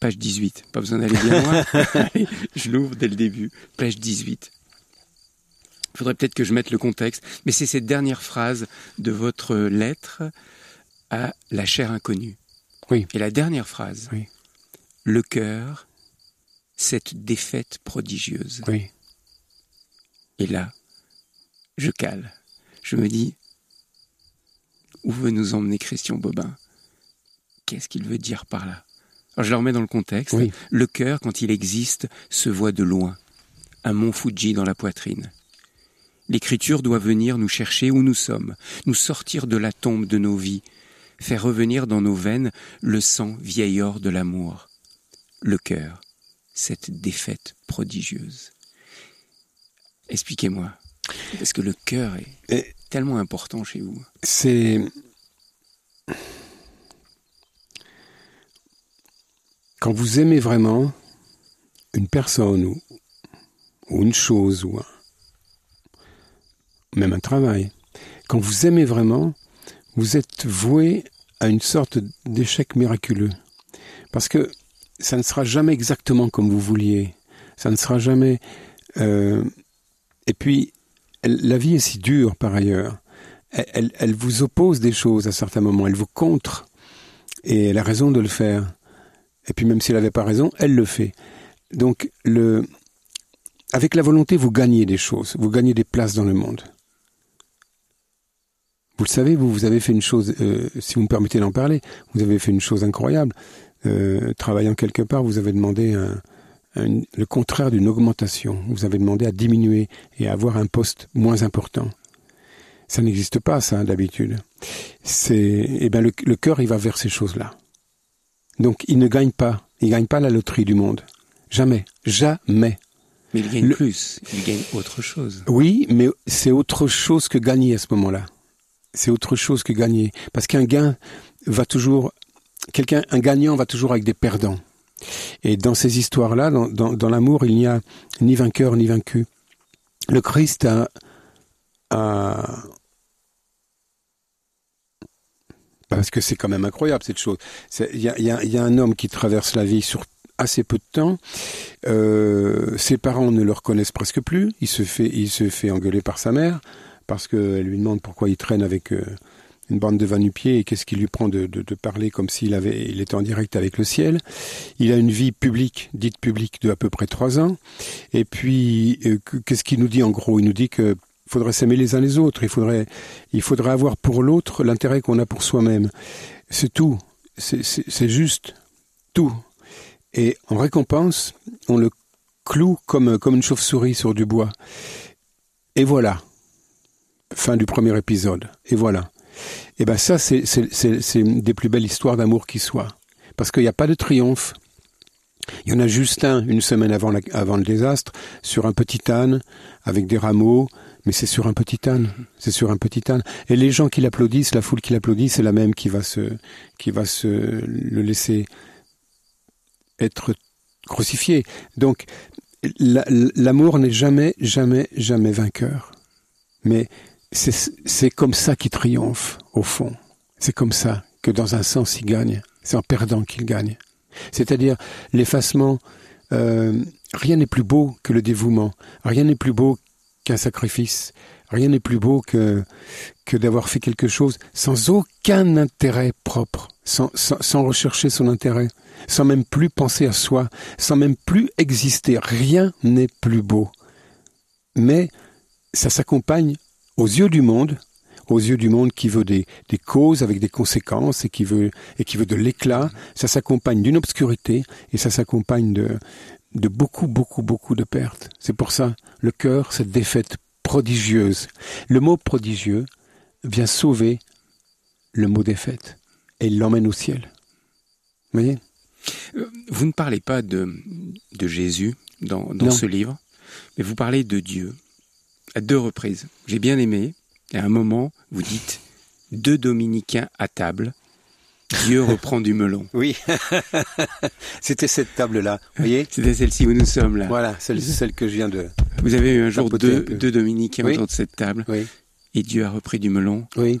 page 18. Pas besoin d'aller bien loin. je l'ouvre dès le début. Page 18. Il faudrait peut-être que je mette le contexte, mais c'est cette dernière phrase de votre lettre à la chair inconnue. Oui. Et la dernière phrase. Oui. Le cœur, cette défaite prodigieuse. Oui. Et là, je cale. Je me dis, où veut nous emmener Christian Bobin? Qu'est-ce qu'il veut dire par là? Alors je le remets dans le contexte. Le cœur, quand il existe, se voit de loin. Un mont Fuji dans la poitrine. L'écriture doit venir nous chercher où nous sommes, nous sortir de la tombe de nos vies, faire revenir dans nos veines le sang vieillard de l'amour. Le cœur, cette défaite prodigieuse. Expliquez-moi. Parce que le cœur est tellement important chez vous. C'est quand vous aimez vraiment une personne ou, une chose ou même un travail, quand vous aimez vraiment, vous êtes voué à une sorte d'échec miraculeux. Parce que ça ne sera jamais exactement comme vous vouliez. Ça ne sera jamais... Euh, et puis, la vie est si dure par ailleurs. Elle, elle, vous oppose des choses à certains moments, elle vous contre. Et elle a raison de le faire. Et puis même s'il n'avait pas raison, elle le fait. Donc le, avec la volonté, vous gagnez des choses, vous gagnez des places dans le monde. Vous le savez, vous, vous avez fait une chose, euh, si vous me permettez d'en parler, vous avez fait une chose incroyable. Euh, travaillant quelque part, vous avez demandé un, un, le contraire d'une augmentation. Vous avez demandé à diminuer et à avoir un poste moins important. Ça n'existe pas, ça, d'habitude. C'est, eh ben, le, le cœur, il va vers ces choses-là. Donc, il ne gagne pas. Il gagne pas la loterie du monde. Jamais. Jamais. Mais il gagne le... plus. Il gagne autre chose. Oui, mais c'est autre chose que gagner à ce moment-là. C'est autre chose que gagner. Parce qu'un gain va toujours, quelqu'un, un gagnant va toujours avec des perdants. Et dans ces histoires-là, dans, dans, dans l'amour, il n'y a ni vainqueur ni vaincu. Le Christ a, a parce que c'est quand même incroyable cette chose. Il y a, un homme qui traverse la vie sur assez peu de temps. Euh, ses parents ne le reconnaissent presque plus. Il se fait, il se fait engueuler par sa mère parce qu'elle lui demande pourquoi il traîne avec euh, une bande de vanupiers et qu'est-ce qui lui prend de parler comme s'il avait, il était en direct avec le ciel. Il a une vie publique, dite publique, de à peu près trois ans. Et puis, euh, qu'est-ce qu'il nous dit en gros? Il nous dit que il faudrait s'aimer les uns les autres. Il faudrait, il faudrait avoir pour l'autre l'intérêt qu'on a pour soi-même. C'est tout. C'est juste tout. Et en récompense, on le cloue comme, comme une chauve-souris sur du bois. Et voilà. Fin du premier épisode. Et voilà. Et ben ça, c'est des plus belles histoires d'amour qui soient. Parce qu'il n'y a pas de triomphe. Il y en a juste un, une semaine avant, avant le désastre, sur un petit âne, avec des rameaux, mais c'est sur un petit âne, c'est sur un petit âne. Et les gens qui l'applaudissent, la foule qui l'applaudit, c'est la même qui va se, qui va se le laisser être crucifié. Donc, l'amour n'est jamais, jamais, jamais vainqueur. Mais c'est comme ça qu'il triomphe, au fond. C'est comme ça que dans un sens il gagne. C'est en perdant qu'il gagne. C'est-à-dire l'effacement. Euh, rien n'est plus beau que le dévouement. Rien n'est plus beau qu'un sacrifice. Rien n'est plus beau que, que d'avoir fait quelque chose sans aucun intérêt propre, sans, sans, sans, rechercher son intérêt, sans même plus penser à soi, sans même plus exister. Rien n'est plus beau. Mais ça s'accompagne aux yeux du monde, aux yeux du monde qui veut des, des causes avec des conséquences et qui veut, et qui veut de l'éclat, ça s'accompagne d'une obscurité et ça s'accompagne de, de beaucoup, beaucoup, beaucoup de pertes. C'est pour ça, le cœur, cette défaite prodigieuse. Le mot prodigieux vient sauver le mot défaite et il l'emmène au ciel. Vous voyez? Vous ne parlez pas de, de Jésus dans, dans ce livre, mais vous parlez de Dieu à deux reprises. J'ai bien aimé. Et à un moment, vous dites deux dominicains à table Dieu reprend du melon. Oui, c'était cette table-là. Vous voyez? C'était celle-ci où nous sommes là. Voilà, celle, celle que je viens de. Vous avez eu un jour deux, deux dominicains Oui. autour de cette table. Oui. Et Dieu a repris du melon. Oui.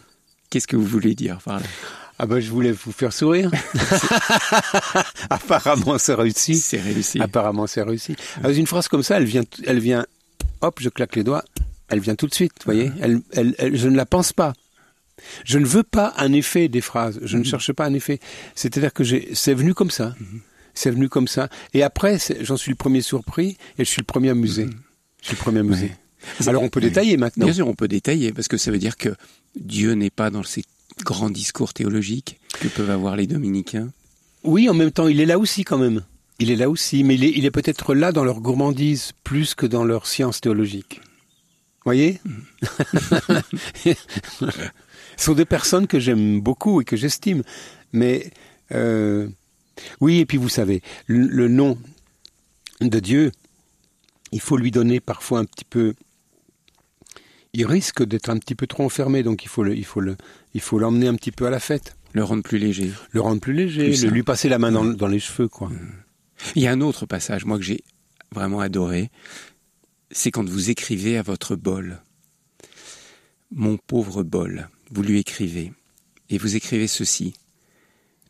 Qu'est-ce que vous voulez dire par là? Ah ben, je voulais vous faire sourire. Apparemment, c'est réussi. C'est réussi. Apparemment, c'est réussi. Alors, une phrase comme ça, elle vient, elle vient. Hop, je claque les doigts. Elle vient tout de suite. Vous voyez? Elle, elle, elle, je ne la pense pas. Je ne veux pas un effet des phrases. Je Mhm. ne cherche pas un effet. C'est-à-dire que c'est venu comme ça. C'est venu comme ça. Et après, j'en suis le premier surpris et je suis le premier amusé. Je suis le premier amusé. Alors on peut détailler maintenant. Bien sûr, on peut détailler parce que ça veut dire que Dieu n'est pas dans ces grands discours théologiques que peuvent avoir les dominicains. Oui, en même temps, il est là aussi quand même. Il est là aussi, mais il est, il est peut-être là dans leur gourmandise plus que dans leur science théologique. Voyez? Ce sont des personnes que j'aime beaucoup et que j'estime. Mais euh, oui, et puis vous savez, le, le nom de Dieu, il faut lui donner parfois un petit peu. Il risque d'être un petit peu trop enfermé, donc il faut le, il faut le, il faut l'emmener un petit peu à la fête, Le rendre plus léger. le rendre plus léger, Plus le- simple. lui passer la main dans, dans les cheveux, quoi. Il y a un autre passage, moi, que j'ai vraiment adoré. C'est quand vous écrivez à votre bol. Mon pauvre bol, vous lui écrivez. Et vous écrivez ceci.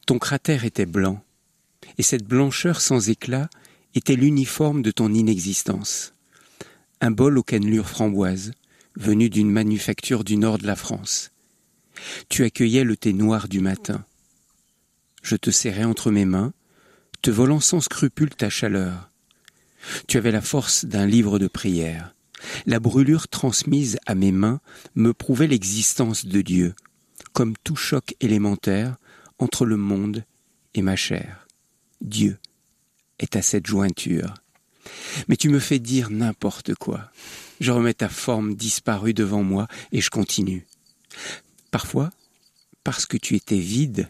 Ton cratère était blanc. Et cette blancheur sans éclat était l'uniforme de ton inexistence. Un bol aux cannelures framboises, venu d'une manufacture du nord de la France. Tu accueillais le thé noir du matin. Je te serrais entre mes mains, te volant sans scrupule ta chaleur. Tu avais la force d'un livre de prière, La brûlure transmise à mes mains me prouvait l'existence de Dieu, comme tout choc élémentaire entre le monde et ma chair. Dieu est à cette jointure. Mais tu me fais dire n'importe quoi. Je remets ta forme disparue devant moi et je continue. Parfois, parce que tu étais vide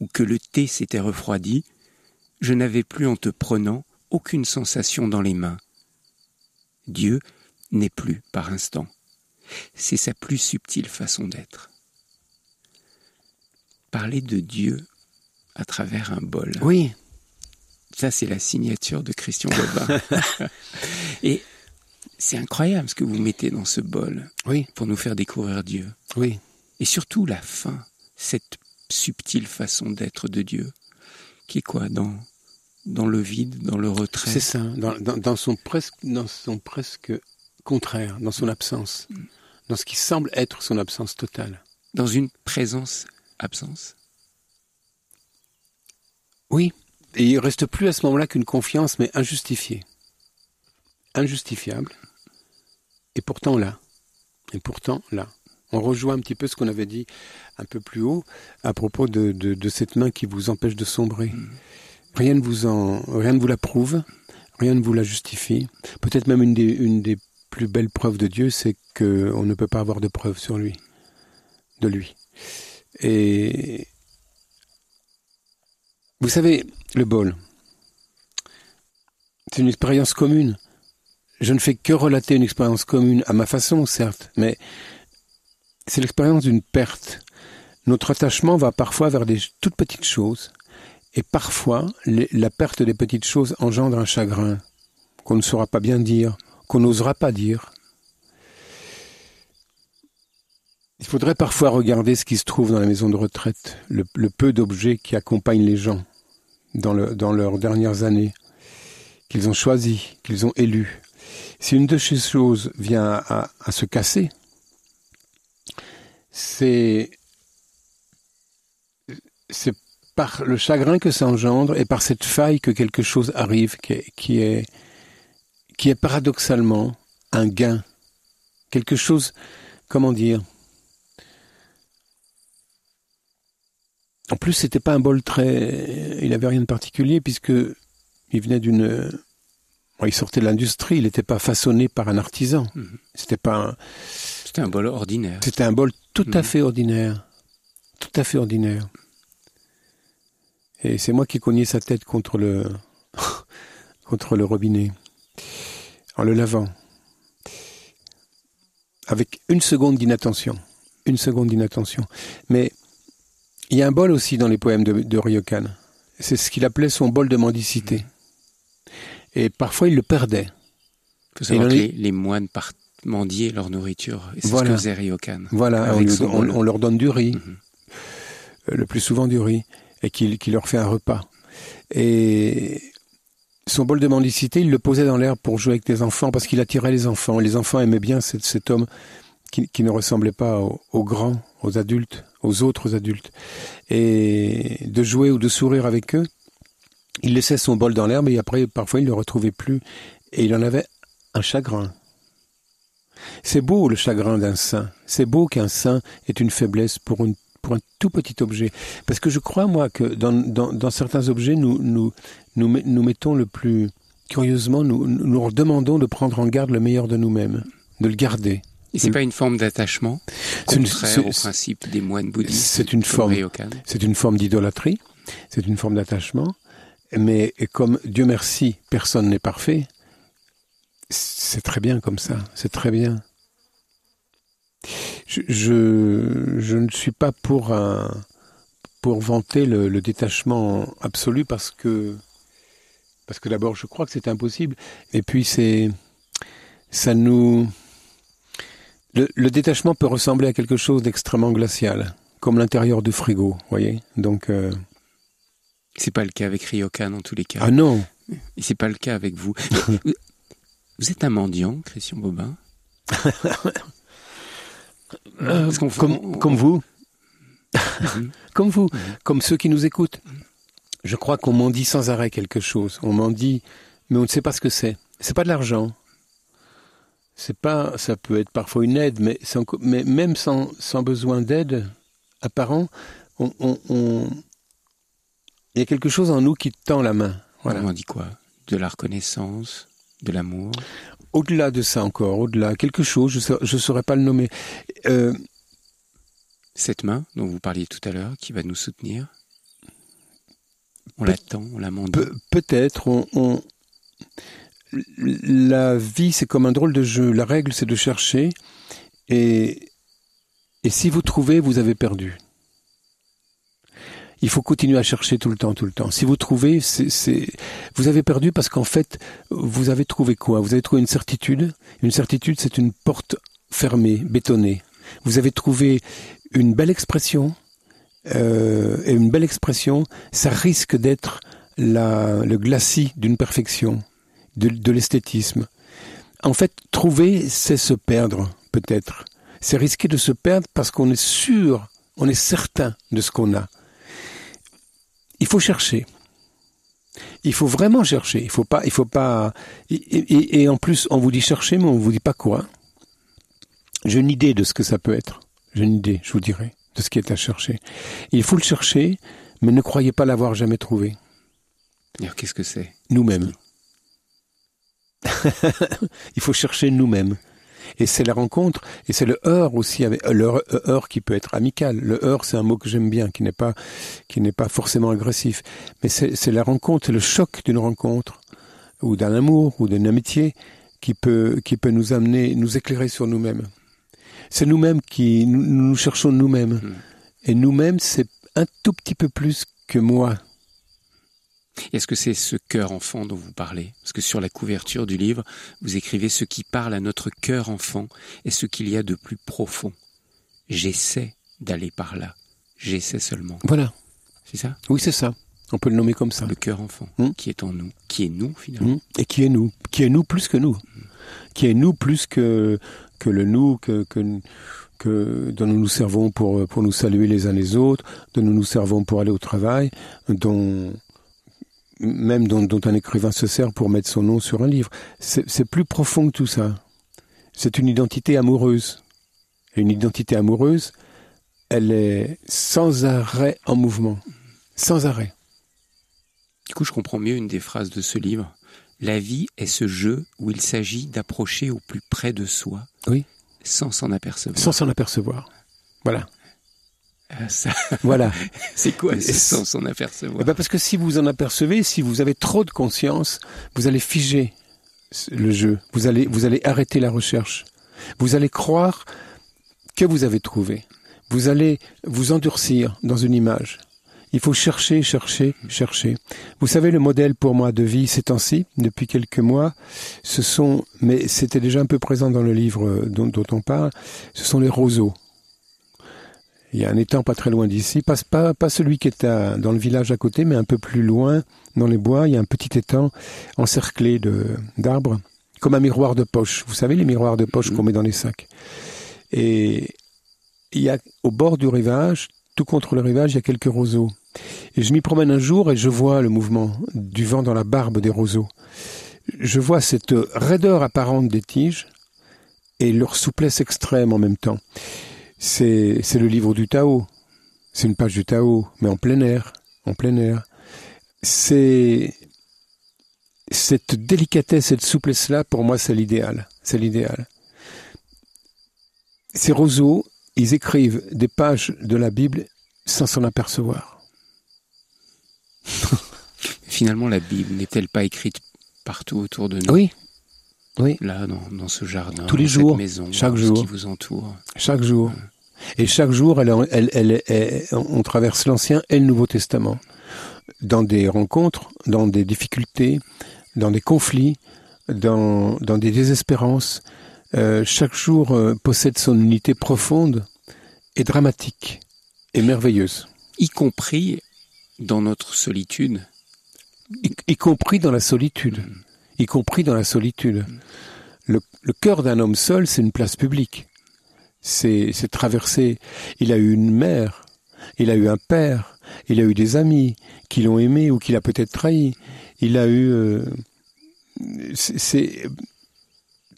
ou que le thé s'était refroidi, je n'avais plus en te prenant aucune sensation dans les mains. Dieu n'est plus par instant. C'est sa plus subtile façon d'être. Parler de Dieu à travers un bol. Oui. Ça, c'est la signature de Christian Bobin. Et c'est incroyable ce que vous mettez dans ce bol. Oui. Pour nous faire découvrir Dieu. Oui. Et surtout la fin, cette subtile façon d'être de Dieu, qui est quoi? Dans dans le vide, dans le retrait? C'est ça, dans, dans, dans, son presque, dans son presque contraire, dans son absence, mm. dans ce qui semble être son absence totale. Dans une présence-absence. Oui, et il reste plus à ce moment-là qu'une confiance, mais injustifiée, injustifiable, et pourtant là, et pourtant là. On rejoint un petit peu ce qu'on avait dit un peu plus haut à propos de, de, de cette main qui vous empêche de sombrer. Mm. Rien ne vous en, rien ne vous la prouve, rien ne vous la justifie. Peut-être même une des, une des plus belles preuves de Dieu, c'est qu'on ne peut pas avoir de preuves sur lui, de lui. Et vous savez, le bol, c'est une expérience commune. Je ne fais que relater une expérience commune à ma façon, certes, mais c'est l'expérience d'une perte. Notre attachement va parfois vers des toutes petites choses, et parfois, la perte des petites choses engendre un chagrin qu'on ne saura pas bien dire, qu'on n'osera pas dire. Il faudrait parfois regarder ce qui se trouve dans la maison de retraite, le, peu d'objets qui accompagnent les gens dans, le, dans leurs dernières années, qu'ils ont choisis, qu'ils ont élus. Si une de ces choses vient à, se casser, c'est par le chagrin que ça engendre et par cette faille que quelque chose arrive qui est, qui est paradoxalement un gain. Quelque chose, comment dire En plus, c'était pas un bol très. Il avait rien de particulier puisque il venait d'une. il sortait de l'industrie. Il n'était pas façonné par un artisan. Mhm. C'était pas. Un... C'était un bol ordinaire. C'était un bol tout à mhm. fait ordinaire, tout à fait ordinaire. Et c'est moi qui cognais sa tête contre le, contre le robinet, en le lavant. Avec une seconde d'inattention. Une seconde d'inattention. Mais il y a un bol aussi dans les poèmes de, de Ryokan. C'est ce qu'il appelait son bol de mendicité. Et parfois il le perdait. Faut savoir que les, moines partent mendier leur nourriture. C'est ce que faisait Ryokan. Voilà, on, leur donne du riz. Mhm. Euh, le plus souvent du riz et qui, leur fait un repas. Et son bol de mendicité, il le posait dans l'air pour jouer avec des enfants parce qu'il attirait les enfants. Les enfants aimaient bien cet, homme qui, ne ressemblait pas aux, grands, aux adultes, aux autres adultes. Et de jouer ou de sourire avec eux, il laissait son bol dans l'air, mais après, parfois, il ne le retrouvait plus. Et il en avait un chagrin. C'est beau le chagrin d'un saint. C'est beau qu'un saint ait une faiblesse pour un tout petit objet. Parce que je crois, moi, que dans, dans, dans certains objets, nous, nous, nous, nous, mettons le plus... Curieusement, nous, nous demandons de prendre en garde le meilleur de nous-mêmes, de le garder. Et c'est pas une forme d'attachement contraire au principe des moines bouddhistes C'est une forme. C'est une forme d'idolâtrie. C'est une forme d'attachement. Mais comme Dieu merci, personne n'est parfait. C'est très bien comme ça. C'est très bien je, je, ne suis pas pour un, pour vanter le, le, détachement absolu parce que parce que d'abord je crois que c'est impossible. Et puis c'est ça nous le, le, détachement peut ressembler à quelque chose d'extrêmement glacial comme l'intérieur du frigo voyez. Donc euh... c'est pas le cas avec Ryokan en tous les cas. Ah non. Et c'est pas le cas avec vous. Vous êtes un mendiant Christian Bobin. Euh, comme, comme, vous. comme vous. Comme ceux qui nous écoutent. Je crois qu'on m'en dit sans arrêt quelque chose. On m'en dit, mais on ne sait pas ce que c'est. C'est pas de l'argent. c'est pas, ça peut être parfois une aide, mais, sans, mais même sans, sans besoin d'aide apparent, on, on, on, il y a quelque chose en nous qui tend la main. Voilà. On dit quoi? De la reconnaissance, de l'amour? Au-delà de ça encore, au-delà, quelque chose, je ne saurais pas le nommer. Euh, Cette main dont vous parliez tout à l'heure, qui va nous soutenir? On l'attend, on la Pe Peut-être, on, on, la vie, c'est comme un drôle de jeu. La règle, c'est de chercher. Et, et si vous trouvez, vous avez perdu. Il faut continuer à chercher tout le temps, tout le temps. Si vous trouvez, c'est, vous avez perdu parce qu'en fait, vous avez trouvé quoi? Vous avez trouvé une certitude. Une certitude, c'est une porte fermée, bétonnée. Vous avez trouvé une belle expression. Euh, et une belle expression, ça risque d'être le glacis d'une perfection de, l'esthétisme. En fait, trouver, c'est se perdre, peut-être. C'est risquer de se perdre parce qu'on est sûr, on est certain de ce qu'on a. Il faut chercher. Il faut vraiment chercher. Il faut pas, il faut pas. Et, en plus, on vous dit chercher, mais on vous dit pas quoi. J'ai une idée de ce que ça peut être. J'ai une idée, je vous dirai, de ce qui est à chercher. Il faut le chercher, mais ne croyez pas l'avoir jamais trouvé. Qu'est-ce que c'est? Nous-mêmes. il faut chercher nous-mêmes. Et c'est la rencontre, et c'est le heurt aussi, avec, le heurt qui peut être amical. Le heurt, c'est un mot que j'aime bien, qui n'est pas, qui n'est pas forcément agressif. Mais c'est la rencontre, c'est le choc d'une rencontre, ou d'un amour, ou d'une amitié, qui peut, qui peut nous amener, nous éclairer sur nous-mêmes. C'est nous-mêmes qui, nous, nous cherchons nous-mêmes. Hmm. Et nous-mêmes, c'est un tout petit peu plus que moi. Est-ce que c'est ce cœur enfant dont vous parlez? Parce que sur la couverture du livre, vous écrivez ce qui parle à notre cœur enfant et ce qu'il y a de plus profond. J'essaie d'aller par là. J'essaie seulement. Voilà. C'est ça? Oui, c'est ça. On peut le nommer comme ça. Le cœur enfant, hmm. qui est en nous, qui est nous finalement. Hmm. Et qui est nous, qui est nous plus que nous, qui est nous plus que que le nous que, que que dont nous nous servons pour pour nous saluer les uns les autres, dont nous nous servons pour aller au travail, dont même dont, un écrivain se sert pour mettre son nom sur un livre. C'est plus profond que tout ça. C'est une identité amoureuse. Et une identité amoureuse, elle est sans arrêt en mouvement. Sans arrêt. Du coup, je comprends mieux une des phrases de ce livre. La vie est ce jeu où il s'agit d'approcher au plus près de soi. Oui. Sans s'en apercevoir. Sans s'en apercevoir. Voilà. Ah, ça. Voilà. c'est quoi sans s'en apercevoir? Eh ben Parce que si vous en apercevez, si vous avez trop de conscience, vous allez figer le jeu. Vous allez, vous allez arrêter la recherche. Vous allez croire que vous avez trouvé. Vous allez vous endurcir dans une image. Il faut chercher, chercher, chercher. Vous savez, le modèle pour moi de vie ces temps-ci, depuis quelques mois, ce sont, mais c'était déjà un peu présent dans le livre dont, dont on parle, ce sont les roseaux. Il y a un étang pas très loin d'ici, pas, celui qui est dans le village à côté, mais un peu plus loin, dans les bois, il y a un petit étang encerclé d'arbres, comme un miroir de poche. Vous savez, les miroirs de poche qu'on met dans les sacs. Et il y a, au bord du rivage, tout contre le rivage, il y a quelques roseaux. Et je m'y promène un jour et je vois le mouvement du vent dans la barbe des roseaux. Je vois cette raideur apparente des tiges et leur souplesse extrême en même temps c'est, le livre du Tao. C'est une page du Tao, mais en plein air, en plein air. C'est cette délicatesse, cette souplesse-là, pour moi, c'est l'idéal. C'est l'idéal. Ces roseaux, ils écrivent des pages de la Bible sans s'en apercevoir. Finalement, la Bible n'est-elle pas écrite partout autour de nous? Oui, oui. Là, dans, ce jardin, tous les dans jours, cette maison, chaque jour, qui vous entoure. Chaque jour. Et chaque jour, elle, elle, on traverse l'Ancien et le Nouveau Testament. Dans des rencontres, dans des difficultés, dans des conflits, dans, dans des désespérances. Euh, chaque jour euh, possède son unité profonde et dramatique et merveilleuse. Y compris dans notre solitude. Y, compris dans la solitude. Y compris dans la solitude. Le, le cœur d'un homme seul, c'est une place publique c'est traversé. Il a eu une mère, il a eu un père, il a eu des amis qui l'ont aimé ou qui l'a peut-être trahi. Il a eu, euh, c'est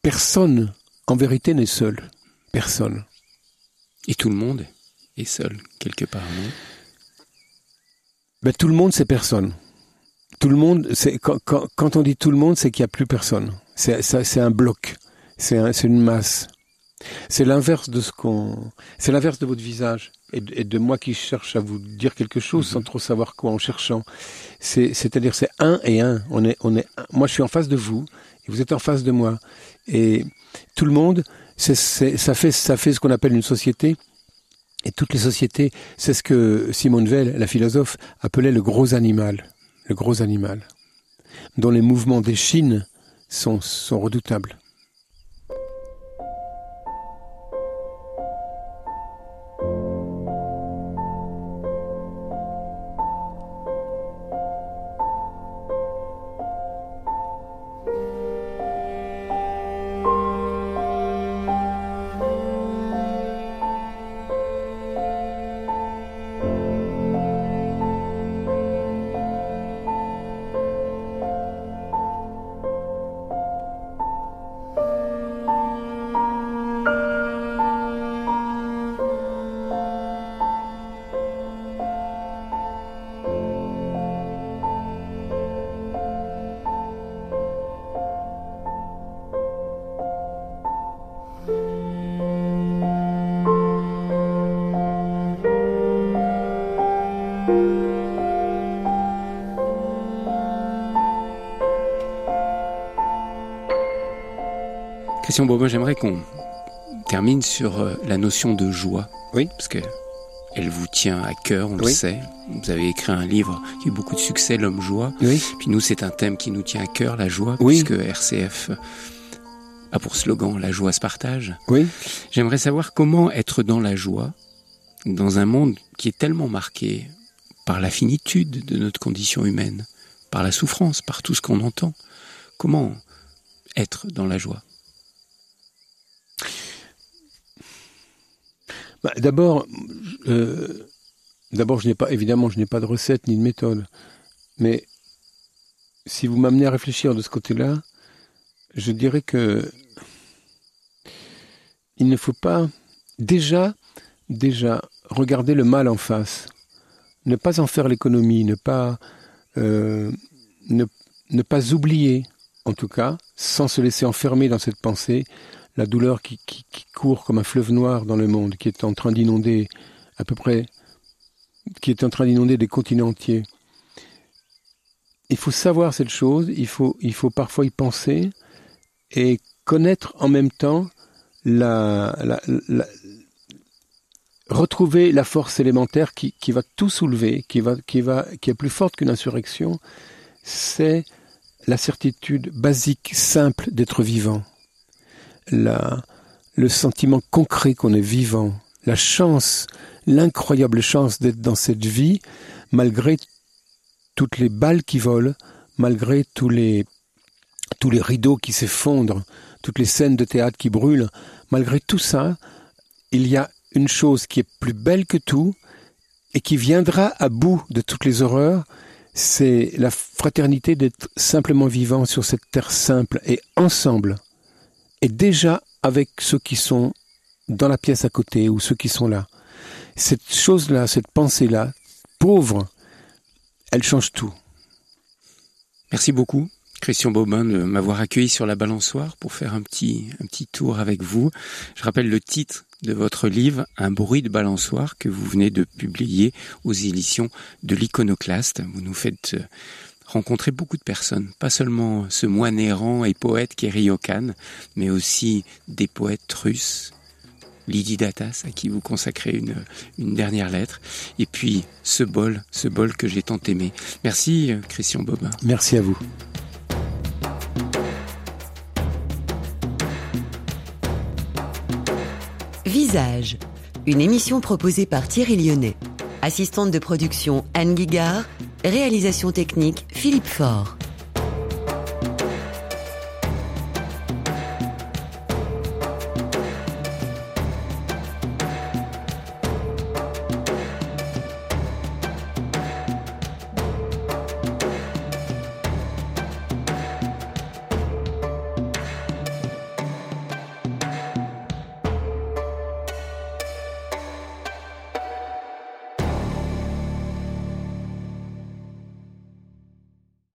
personne en vérité, n'est seul. Personne. Et tout le monde est seul, quelque part, non? Ben, Tout le monde, c'est personne. Tout le monde, c'est quand, quand, quand, on dit tout le monde, c'est qu'il n'y a plus personne. C'est un bloc. C'est un, une masse. C'est l'inverse de ce qu'on. C'est l'inverse de votre visage et de, et de, moi qui cherche à vous dire quelque chose sans mhm. trop savoir quoi en cherchant. C'est, c'est-à-dire c'est un et un. On est, on est. Moi, je suis en face de vous et vous êtes en face de moi. Et tout le monde, c'est, ça fait, ça fait ce qu'on appelle une société. Et toutes les sociétés, c'est ce que Simone Veil, la philosophe, appelait le gros animal. Le gros animal. Dont les mouvements d'échine sont, sont redoutables. Christian Bourbon, j'aimerais qu'on termine sur euh, la notion de joie. Oui. Parce que elle vous tient à cœur, on le sait. Vous avez écrit un livre qui a eu beaucoup de succès, L'homme joie. Oui. Puis nous, c'est un thème qui nous tient à cœur, la joie, oui. puisque RCF a pour slogan La joie se partage. Oui. J'aimerais savoir comment être dans la joie dans un monde qui est tellement marqué par la finitude de notre condition humaine, par la souffrance, par tout ce qu'on entend. Comment être dans la joie? Bah, d'abord, euh, d'abord, je n'ai pas, évidemment, je n'ai pas de recette ni de méthode. Mais si vous m'amenez à réfléchir de ce côté-là, je dirais que il ne faut pas déjà, déjà regarder le mal en face, ne pas en faire l'économie, ne pas, euh, ne, ne pas oublier, en tout cas, sans se laisser enfermer dans cette pensée, la douleur qui, court comme un fleuve noir dans le monde, qui est en train d'inonder à peu près, qui est en train d'inonder des continents entiers. Il faut savoir cette chose, il faut, parfois y penser et connaître en même temps la, retrouver la force élémentaire qui, va tout soulever, qui, va, qui est plus forte qu'une insurrection, c'est la certitude basique, simple d'être vivant le sentiment concret qu'on est vivant, la chance, l'incroyable chance d'être dans cette vie, malgré toutes les balles qui volent, malgré tous les, tous les rideaux qui s'effondrent, toutes les scènes de théâtre qui brûlent, malgré tout ça, il y a une chose qui est plus belle que tout et qui viendra à bout de toutes les horreurs, c'est la fraternité d'être simplement vivant sur cette terre simple et ensemble et déjà avec ceux qui sont dans la pièce à côté ou ceux qui sont là. Cette chose-là, cette pensée-là, pauvre, elle change tout. Merci beaucoup. Christian Bobin de m'avoir accueilli sur la balançoire pour faire un petit, un petit tour avec vous. Je rappelle le titre de votre livre, Un bruit de balançoire, que vous venez de publier aux éditions de l'Iconoclaste. Vous nous faites rencontré beaucoup de personnes, pas seulement ce moine errant et poète qui est Ryokan, mais aussi des poètes russes, Lydie Datas, à qui vous consacrez une, une dernière lettre, et puis ce bol, ce bol que j'ai tant aimé. Merci Christian Bobin. Merci à vous. Visage, une émission proposée par Thierry Lyonnais. Assistante de production Anne Guigard, réalisation technique Philippe Faure.